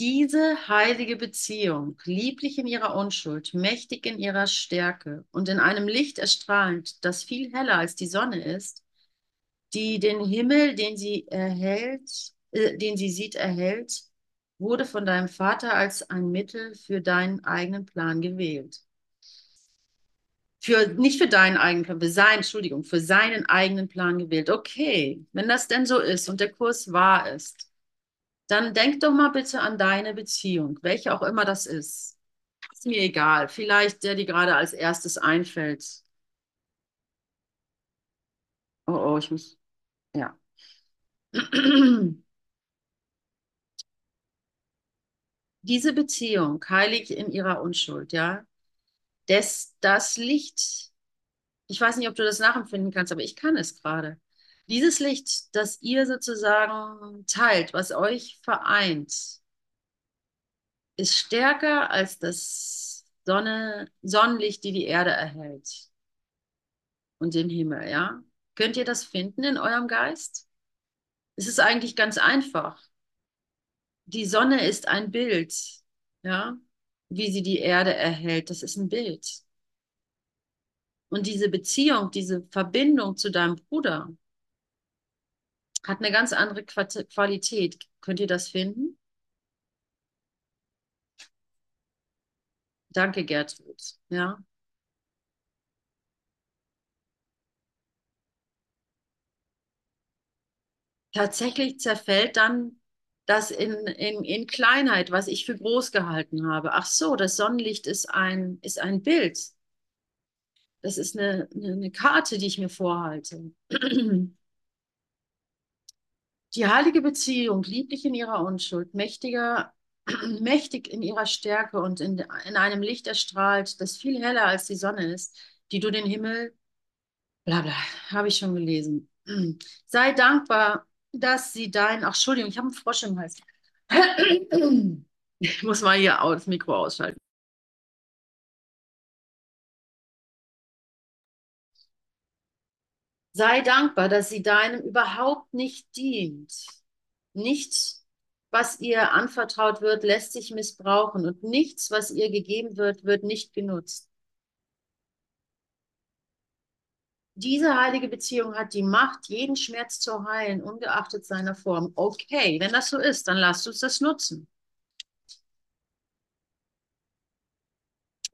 Diese heilige Beziehung, lieblich in ihrer Unschuld, mächtig in ihrer Stärke und in einem Licht erstrahlend, das viel heller als die Sonne ist, die den Himmel, den sie erhält, äh, den sie sieht, erhält, wurde von deinem Vater als ein Mittel für deinen eigenen Plan gewählt. Für, nicht für deinen eigenen Plan, für seinen, Entschuldigung, für seinen eigenen Plan gewählt. Okay, wenn das denn so ist und der Kurs wahr ist, dann denk doch mal bitte an deine Beziehung, welche auch immer das ist. Ist mir egal. Vielleicht der, die gerade als erstes einfällt. Oh, oh, ich muss. Ja. Diese Beziehung, heilig in ihrer Unschuld, ja, das, das Licht, ich weiß nicht, ob du das nachempfinden kannst, aber ich kann es gerade. Dieses Licht, das ihr sozusagen teilt, was euch vereint, ist stärker als das Sonne, Sonnenlicht, die die Erde erhält und den Himmel, ja? Könnt ihr das finden in eurem Geist? Es ist eigentlich ganz einfach. Die Sonne ist ein Bild, ja? Wie sie die Erde erhält, das ist ein Bild. Und diese Beziehung, diese Verbindung zu deinem Bruder, hat eine ganz andere Qualität. Könnt ihr das finden? Danke, Gertrud. Ja. Tatsächlich zerfällt dann das in, in, in Kleinheit, was ich für groß gehalten habe. Ach so, das Sonnenlicht ist ein, ist ein Bild. Das ist eine, eine, Karte, die ich mir vorhalte. Die heilige Beziehung, lieblich in ihrer Unschuld, mächtiger, mächtig in ihrer Stärke und in, in einem Licht erstrahlt, das viel heller als die Sonne ist, die du den Himmel, bla bla, habe ich schon gelesen. Sei dankbar, dass sie dein, ach Entschuldigung, ich habe einen Frosch im Hals. Ich muss mal hier das Mikro ausschalten. Sei dankbar, dass sie deinem überhaupt nicht dient Nichts, was ihr anvertraut wird, lässt sich missbrauchen und nichts, was ihr gegeben wird, wird nicht genutzt. Diese heilige Beziehung hat die Macht, jeden Schmerz zu heilen, ungeachtet seiner Form. Okay, wenn das so ist, dann lasst uns das nutzen.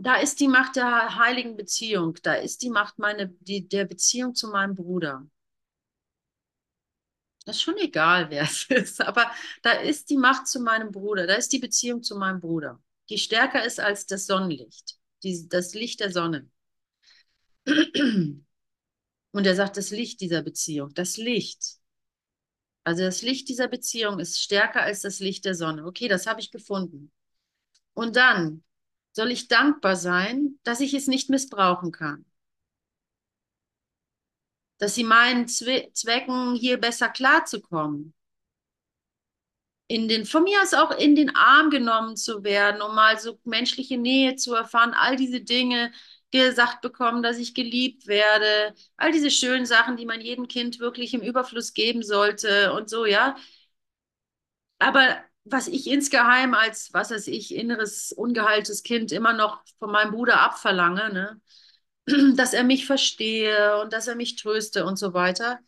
Da ist die Macht der heiligen Beziehung. Da ist die Macht meine, die, der Beziehung zu meinem Bruder. Das ist schon egal, wer es ist, aber da ist die Macht zu meinem Bruder, da ist die Beziehung zu meinem Bruder, die stärker ist als das Sonnenlicht, die, das Licht der Sonne. Und er sagt, das Licht dieser Beziehung, das Licht. Also das Licht dieser Beziehung ist stärker als das Licht der Sonne. Okay, das habe ich gefunden. Und dann soll ich dankbar sein, dass ich es nicht missbrauchen kann. Dass sie meinen Zwe Zwecken hier besser klarzukommen. In den, von mir aus auch in den Arm genommen zu werden, um mal so menschliche Nähe zu erfahren, all diese Dinge, gesagt bekommen, dass ich geliebt werde, all diese schönen Sachen, die man jedem Kind wirklich im Überfluss geben sollte und so, ja. Aber was ich insgeheim als, was weiß ich, inneres, ungeheiltes Kind immer noch von meinem Bruder abverlange, ne? dass er mich verstehe und dass er mich tröste und so weiter.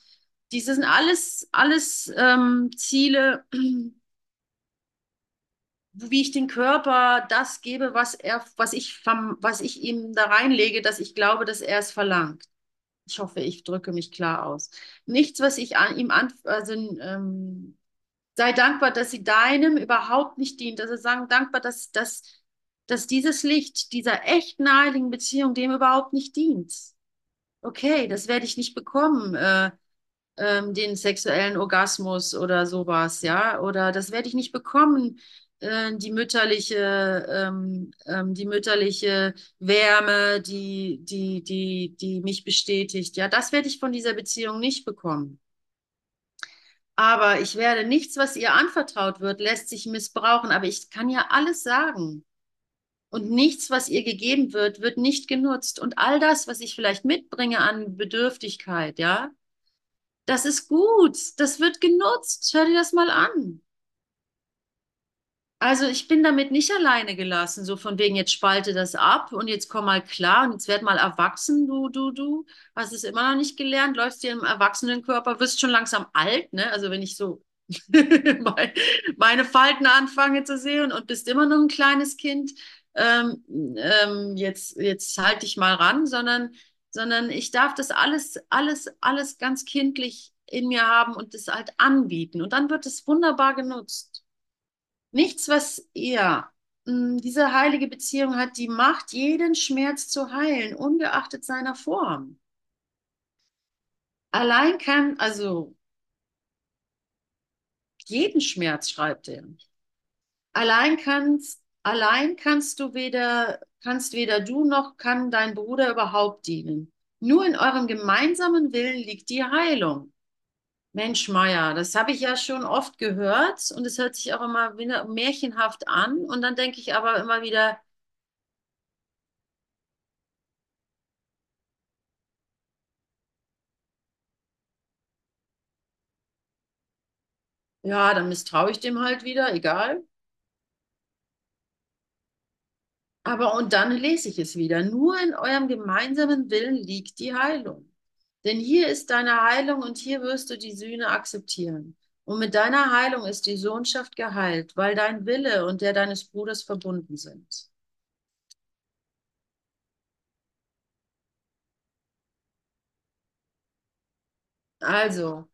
Diese sind alles, alles ähm, Ziele, wie ich den Körper das gebe, was er, was ich, was ich ihm da reinlege, dass ich glaube, dass er es verlangt. Ich hoffe, ich drücke mich klar aus. Nichts, was ich an ihm an, also ähm, sei dankbar, dass sie deinem überhaupt nicht dient. Also sagen dankbar, dass, dass, dass dieses Licht dieser echten heiligen Beziehung dem überhaupt nicht dient. Okay, das werde ich nicht bekommen. Äh, ähm, den sexuellen Orgasmus oder sowas, ja, oder das werde ich nicht bekommen, äh, die mütterliche, ähm, ähm, die mütterliche Wärme, die, die, die, die mich bestätigt. Ja, das werde ich von dieser Beziehung nicht bekommen. Aber ich werde nichts, was ihr anvertraut wird, lässt sich missbrauchen. Aber ich kann ja alles sagen. Und nichts, was ihr gegeben wird, wird nicht genutzt. Und all das, was ich vielleicht mitbringe an Bedürftigkeit, ja, das ist gut. Das wird genutzt. Hör dir das mal an. Also ich bin damit nicht alleine gelassen, so von wegen, jetzt spalte das ab und jetzt komm mal klar und jetzt werd mal erwachsen, du, du, du. Hast es immer noch nicht gelernt, läufst dir im Erwachsenenkörper, wirst schon langsam alt, ne? Also wenn ich so meine Falten anfange zu sehen und bist immer noch ein kleines Kind, ähm, ähm, jetzt, jetzt halt dich mal ran, sondern, sondern ich darf das alles, alles, alles ganz kindlich in mir haben und das halt anbieten. Und dann wird es wunderbar genutzt. Nichts, was ihr, hm, diese heilige Beziehung hat die Macht, jeden Schmerz zu heilen, ungeachtet seiner Form. Allein kann, also jeden Schmerz, schreibt er. Allein kannst, allein kannst du weder, kannst weder du noch kann dein Bruder überhaupt dienen. Nur in eurem gemeinsamen Willen liegt die Heilung. Mensch, Meier, das habe ich ja schon oft gehört und es hört sich auch immer wieder märchenhaft an. Und dann denke ich aber immer wieder, ja, dann misstraue ich dem halt wieder, egal. Aber und dann lese ich es wieder. Nur in eurem gemeinsamen Willen liegt die Heilung. Denn hier ist deine Heilung und hier wirst du die Sühne akzeptieren. Und mit deiner Heilung ist die Sohnschaft geheilt, weil dein Wille und der deines Bruders verbunden sind. Also,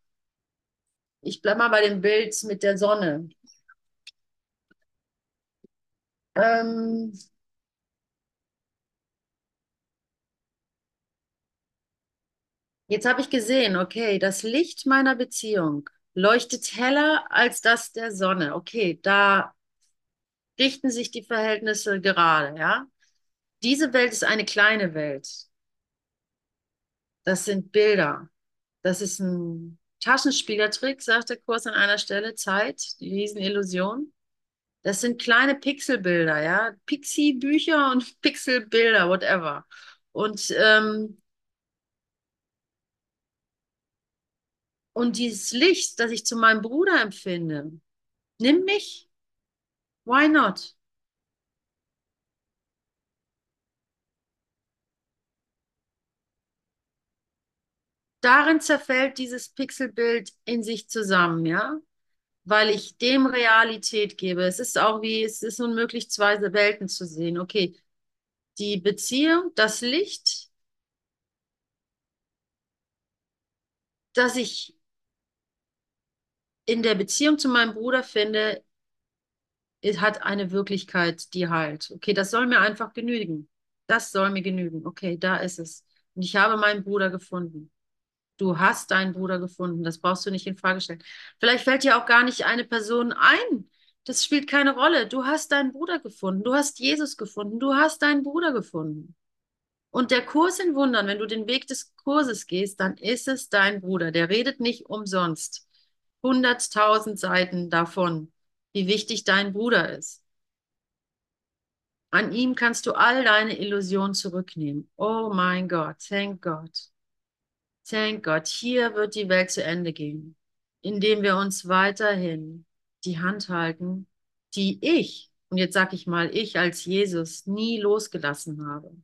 ich bleibe mal bei dem Bild mit der Sonne. Ähm, Jetzt habe ich gesehen, okay, das Licht meiner Beziehung leuchtet heller als das der Sonne. Okay, da richten sich die Verhältnisse gerade, ja. Diese Welt ist eine kleine Welt. Das sind Bilder. Das ist ein Taschenspielertrick, sagt der Kurs an einer Stelle, Zeit, die Riesenillusion. Das sind kleine Pixelbilder, ja. Pixie-Bücher und Pixelbilder, whatever. Und ähm, Und dieses Licht, das ich zu meinem Bruder empfinde, nimm mich. Why not? Darin zerfällt dieses Pixelbild in sich zusammen, ja? Weil ich dem Realität gebe. Es ist auch wie, es ist unmöglich, zwei Welten zu sehen. Okay, die Beziehung, das Licht, das ich in der Beziehung zu meinem Bruder finde, hat eine Wirklichkeit, die heilt. Okay, das soll mir einfach genügen. Das soll mir genügen. Okay, da ist es. Und ich habe meinen Bruder gefunden. Du hast deinen Bruder gefunden. Das brauchst du nicht in Frage stellen. Vielleicht fällt dir auch gar nicht eine Person ein. Das spielt keine Rolle. Du hast deinen Bruder gefunden. Du hast Jesus gefunden. Du hast deinen Bruder gefunden. Und der Kurs in Wundern, wenn du den Weg des Kurses gehst, dann ist es dein Bruder. Der redet nicht umsonst. Hunderttausend Seiten davon, wie wichtig dein Bruder ist. An ihm kannst du all deine Illusionen zurücknehmen. Oh mein Gott, thank God. Thank God. Hier wird die Welt zu Ende gehen, indem wir uns weiterhin die Hand halten, die ich, und jetzt sage ich mal, ich als Jesus nie losgelassen habe.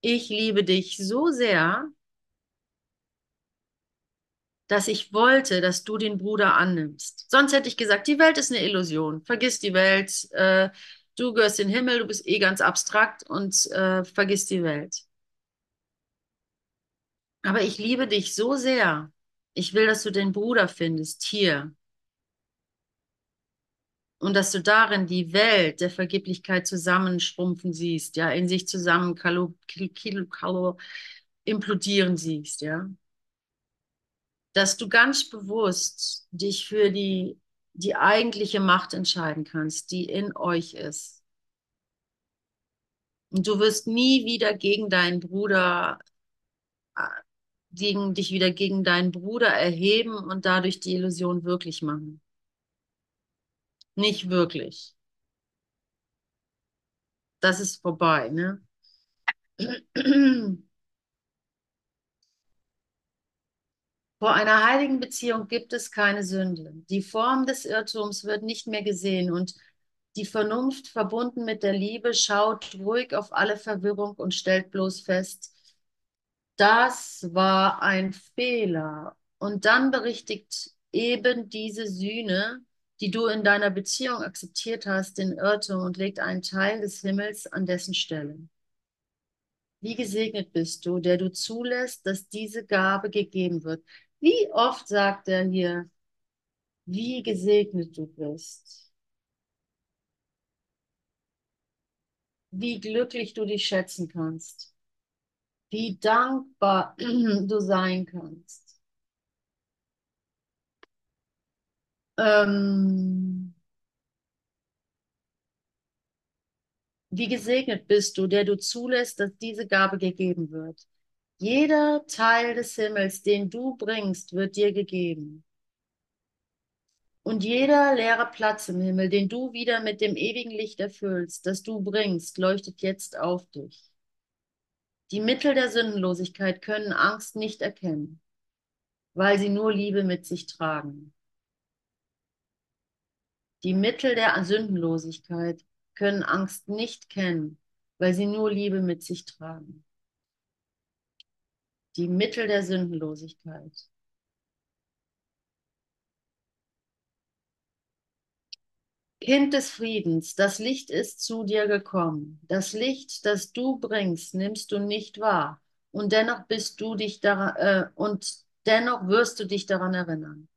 Ich liebe dich so sehr, dass ich wollte, dass du den Bruder annimmst. Sonst hätte ich gesagt, die Welt ist eine Illusion. Vergiss die Welt. Äh, du gehörst in den Himmel, du bist eh ganz abstrakt und äh, vergiss die Welt. Aber ich liebe dich so sehr. Ich will, dass du den Bruder findest hier. Und dass du darin die Welt der Vergeblichkeit zusammenschrumpfen siehst, ja, in sich zusammen kalo, kilo, kalo, implodieren siehst, ja. Dass du ganz bewusst dich für die, die eigentliche Macht entscheiden kannst, die in euch ist. Und du wirst nie wieder gegen deinen Bruder, gegen dich wieder gegen deinen Bruder erheben und dadurch die Illusion wirklich machen. Nicht wirklich. Das ist vorbei, ne? Vor einer heiligen Beziehung gibt es keine Sünde. Die Form des Irrtums wird nicht mehr gesehen und die Vernunft, verbunden mit der Liebe, schaut ruhig auf alle Verwirrung und stellt bloß fest, das war ein Fehler. Und dann berichtigt eben diese Sühne, die du in deiner Beziehung akzeptiert hast, den Irrtum und legt einen Teil des Himmels an dessen Stelle. Wie gesegnet bist du, der du zulässt, dass diese Gabe gegeben wird. Wie oft sagt er hier, wie gesegnet du bist. Wie glücklich du dich schätzen kannst. Wie dankbar du sein kannst. Ähm, wie gesegnet bist du, der du zulässt, dass diese Gabe gegeben wird. Jeder Teil des Himmels, den du bringst, wird dir gegeben. Und jeder leere Platz im Himmel, den du wieder mit dem ewigen Licht erfüllst, das du bringst, leuchtet jetzt auf dich. Die Mittel der Sündenlosigkeit können Angst nicht erkennen, weil sie nur Liebe mit sich tragen. Die Mittel der Sündenlosigkeit können Angst nicht kennen, weil sie nur Liebe mit sich tragen. Die Mittel der Sündenlosigkeit. Kind des Friedens, das Licht ist zu dir gekommen. Das Licht, das du bringst, nimmst du nicht wahr. Und dennoch bist du dich daran, äh, und dennoch wirst du dich daran erinnern.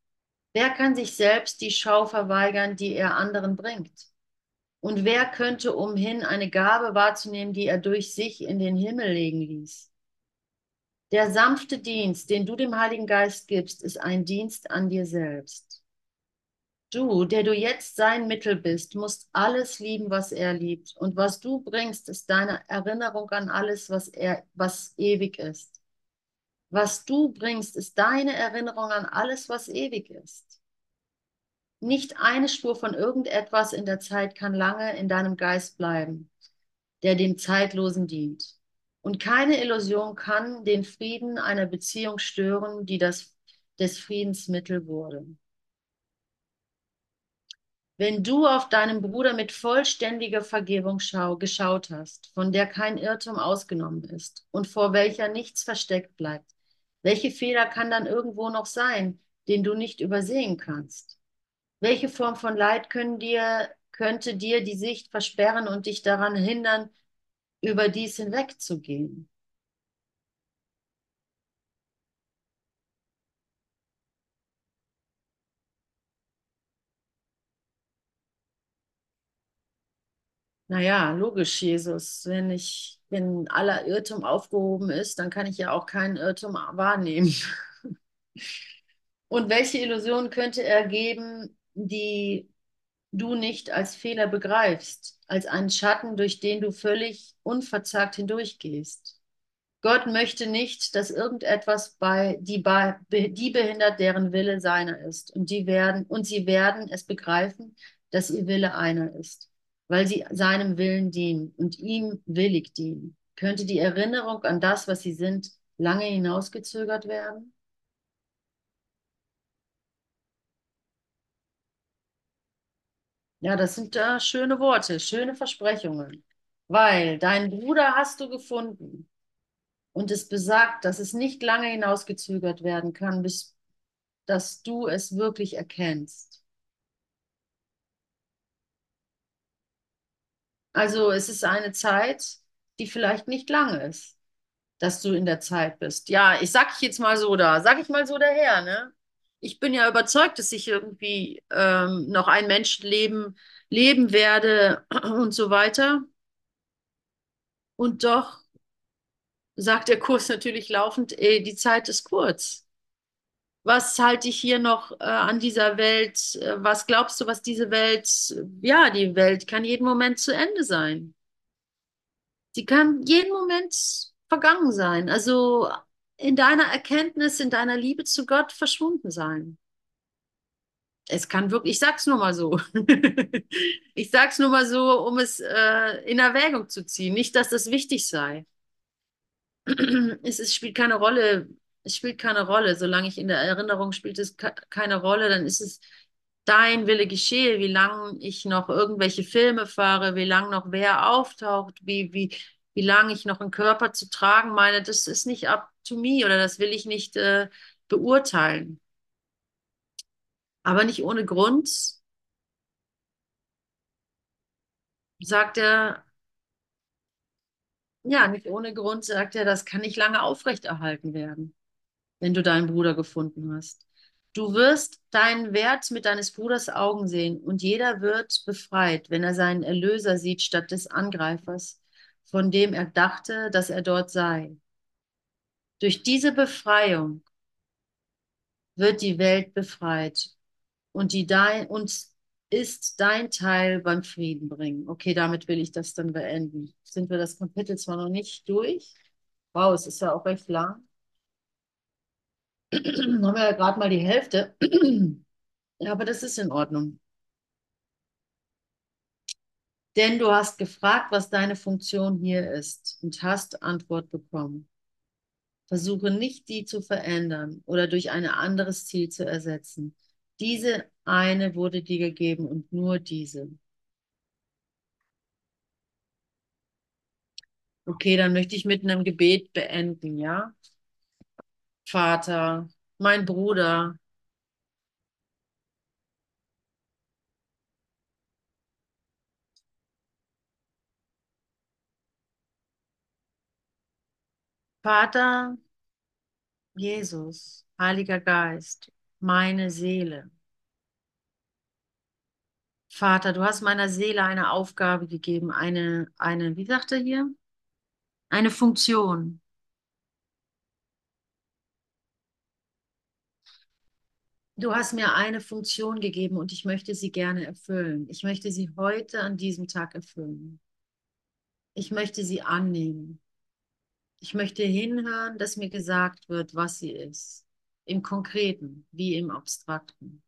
Wer kann sich selbst die Schau verweigern, die er anderen bringt? Und wer könnte umhin eine Gabe wahrzunehmen, die er durch sich in den Himmel legen ließ? Der sanfte Dienst, den du dem Heiligen Geist gibst, ist ein Dienst an dir selbst. Du, der du jetzt sein Mittel bist, musst alles lieben, was er liebt. Und was du bringst, ist deine Erinnerung an alles, was er, was ewig ist. Was du bringst, ist deine Erinnerung an alles, was ewig ist. Nicht eine Spur von irgendetwas in der Zeit kann lange in deinem Geist bleiben. der dem Zeitlosen dient. Und keine Illusion kann den Frieden einer Beziehung stören, die das, des Friedens Mittel wurde. Wenn du auf deinen Bruder mit vollständiger Vergebung schau, geschaut hast, von der kein Irrtum ausgenommen ist und vor welcher nichts versteckt bleibt, welche Fehler kann dann irgendwo noch sein, den du nicht übersehen kannst? Welche Form von Leid dir, könnte dir die Sicht versperren und dich daran hindern, über dies hinwegzugehen? Naja, logisch, Jesus. Wenn ich, wenn aller Irrtum aufgehoben ist, dann kann ich ja auch keinen Irrtum wahrnehmen. Und welche Illusion könnte er geben, die du nicht als Fehler begreifst, als einen Schatten, durch den du völlig unverzagt hindurchgehst? Gott möchte nicht, dass irgendetwas bei die, die behindert, deren Wille seiner ist. Und die werden, und sie werden es begreifen, dass ihr Wille einer ist weil sie seinem Willen dienen und ihm willig dienen. Könnte die Erinnerung an das, was sie sind, lange hinausgezögert werden? Ja, das sind äh, schöne Worte, schöne Versprechungen, weil deinen Bruder hast du gefunden und es besagt, dass es nicht lange hinausgezögert werden kann, bis dass du es wirklich erkennst. Also es ist eine Zeit, die vielleicht nicht lange ist, dass du in der Zeit bist. Ja, ich sag jetzt mal so da, sag ich mal so daher, ne? Ich bin ja überzeugt, dass ich irgendwie ähm, noch ein Menschenleben leben werde und so weiter. Und doch sagt der Kurs natürlich laufend, ey, die Zeit ist kurz. Was halte ich hier noch äh, an dieser Welt? Äh, was glaubst du, was diese Welt, ja, die Welt kann jeden Moment zu Ende sein. Sie kann jeden Moment vergangen sein. Also in deiner Erkenntnis, in deiner Liebe zu Gott verschwunden sein. Es kann wirklich, ich sag's nur mal so. ich sag's nur mal so, um es äh, in Erwägung zu ziehen. Nicht, dass das wichtig sei. es, es spielt keine Rolle, es spielt keine Rolle. Solange ich in der Erinnerung spielt es keine Rolle, dann ist es dein Wille geschehe, wie lange ich noch irgendwelche Filme fahre, wie lange noch wer auftaucht, wie, wie, wie lange ich noch einen Körper zu tragen meine, das ist nicht up to me oder das will ich nicht äh, beurteilen. Aber nicht ohne Grund sagt er, ja, nicht ohne Grund sagt er, das kann nicht lange aufrechterhalten werden wenn du deinen Bruder gefunden hast. Du wirst deinen Wert mit deines Bruders Augen sehen und jeder wird befreit, wenn er seinen Erlöser sieht statt des Angreifers, von dem er dachte, dass er dort sei. Durch diese Befreiung wird die Welt befreit und, die dein, und ist dein Teil beim Frieden bringen. Okay, damit will ich das dann beenden. Sind wir das Kapitel zwar noch nicht durch? Wow, es ist ja auch recht lang. Haben wir ja gerade mal die Hälfte. ja, aber das ist in Ordnung. Denn du hast gefragt, was deine Funktion hier ist und hast Antwort bekommen. Versuche nicht, die zu verändern oder durch ein anderes Ziel zu ersetzen. Diese eine wurde dir gegeben und nur diese. Okay, dann möchte ich mit einem Gebet beenden, ja? Vater, mein Bruder. Vater, Jesus, Heiliger Geist, meine Seele. Vater, du hast meiner Seele eine Aufgabe gegeben, eine, eine, wie sagt er hier? Eine Funktion. Du hast mir eine Funktion gegeben und ich möchte sie gerne erfüllen. Ich möchte sie heute an diesem Tag erfüllen. Ich möchte sie annehmen. Ich möchte hinhören, dass mir gesagt wird, was sie ist. Im Konkreten wie im Abstrakten.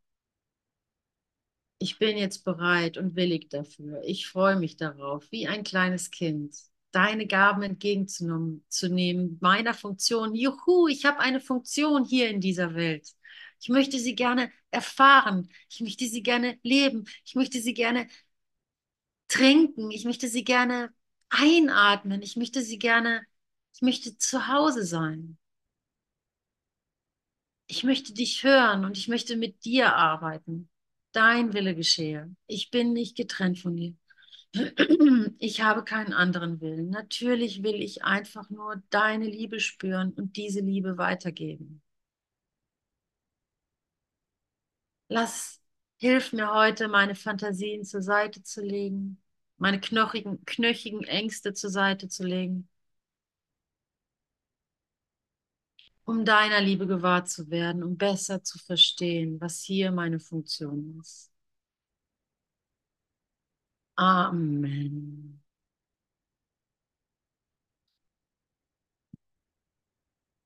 Ich bin jetzt bereit und willig dafür. Ich freue mich darauf, wie ein kleines Kind, deine Gaben entgegenzunehmen, meiner Funktion. Juhu, ich habe eine Funktion hier in dieser Welt. Ich möchte sie gerne erfahren. Ich möchte sie gerne leben. Ich möchte sie gerne trinken. Ich möchte sie gerne einatmen. Ich möchte sie gerne, ich möchte zu Hause sein. Ich möchte dich hören und ich möchte mit dir arbeiten. Dein Wille geschehe. Ich bin nicht getrennt von dir. Ich habe keinen anderen Willen. Natürlich will ich einfach nur deine Liebe spüren und diese Liebe weitergeben. Lass, hilf mir heute, meine Fantasien zur Seite zu legen, meine knochigen, knöchigen Ängste zur Seite zu legen, um deiner Liebe gewahr zu werden, um besser zu verstehen, was hier meine Funktion ist. Amen.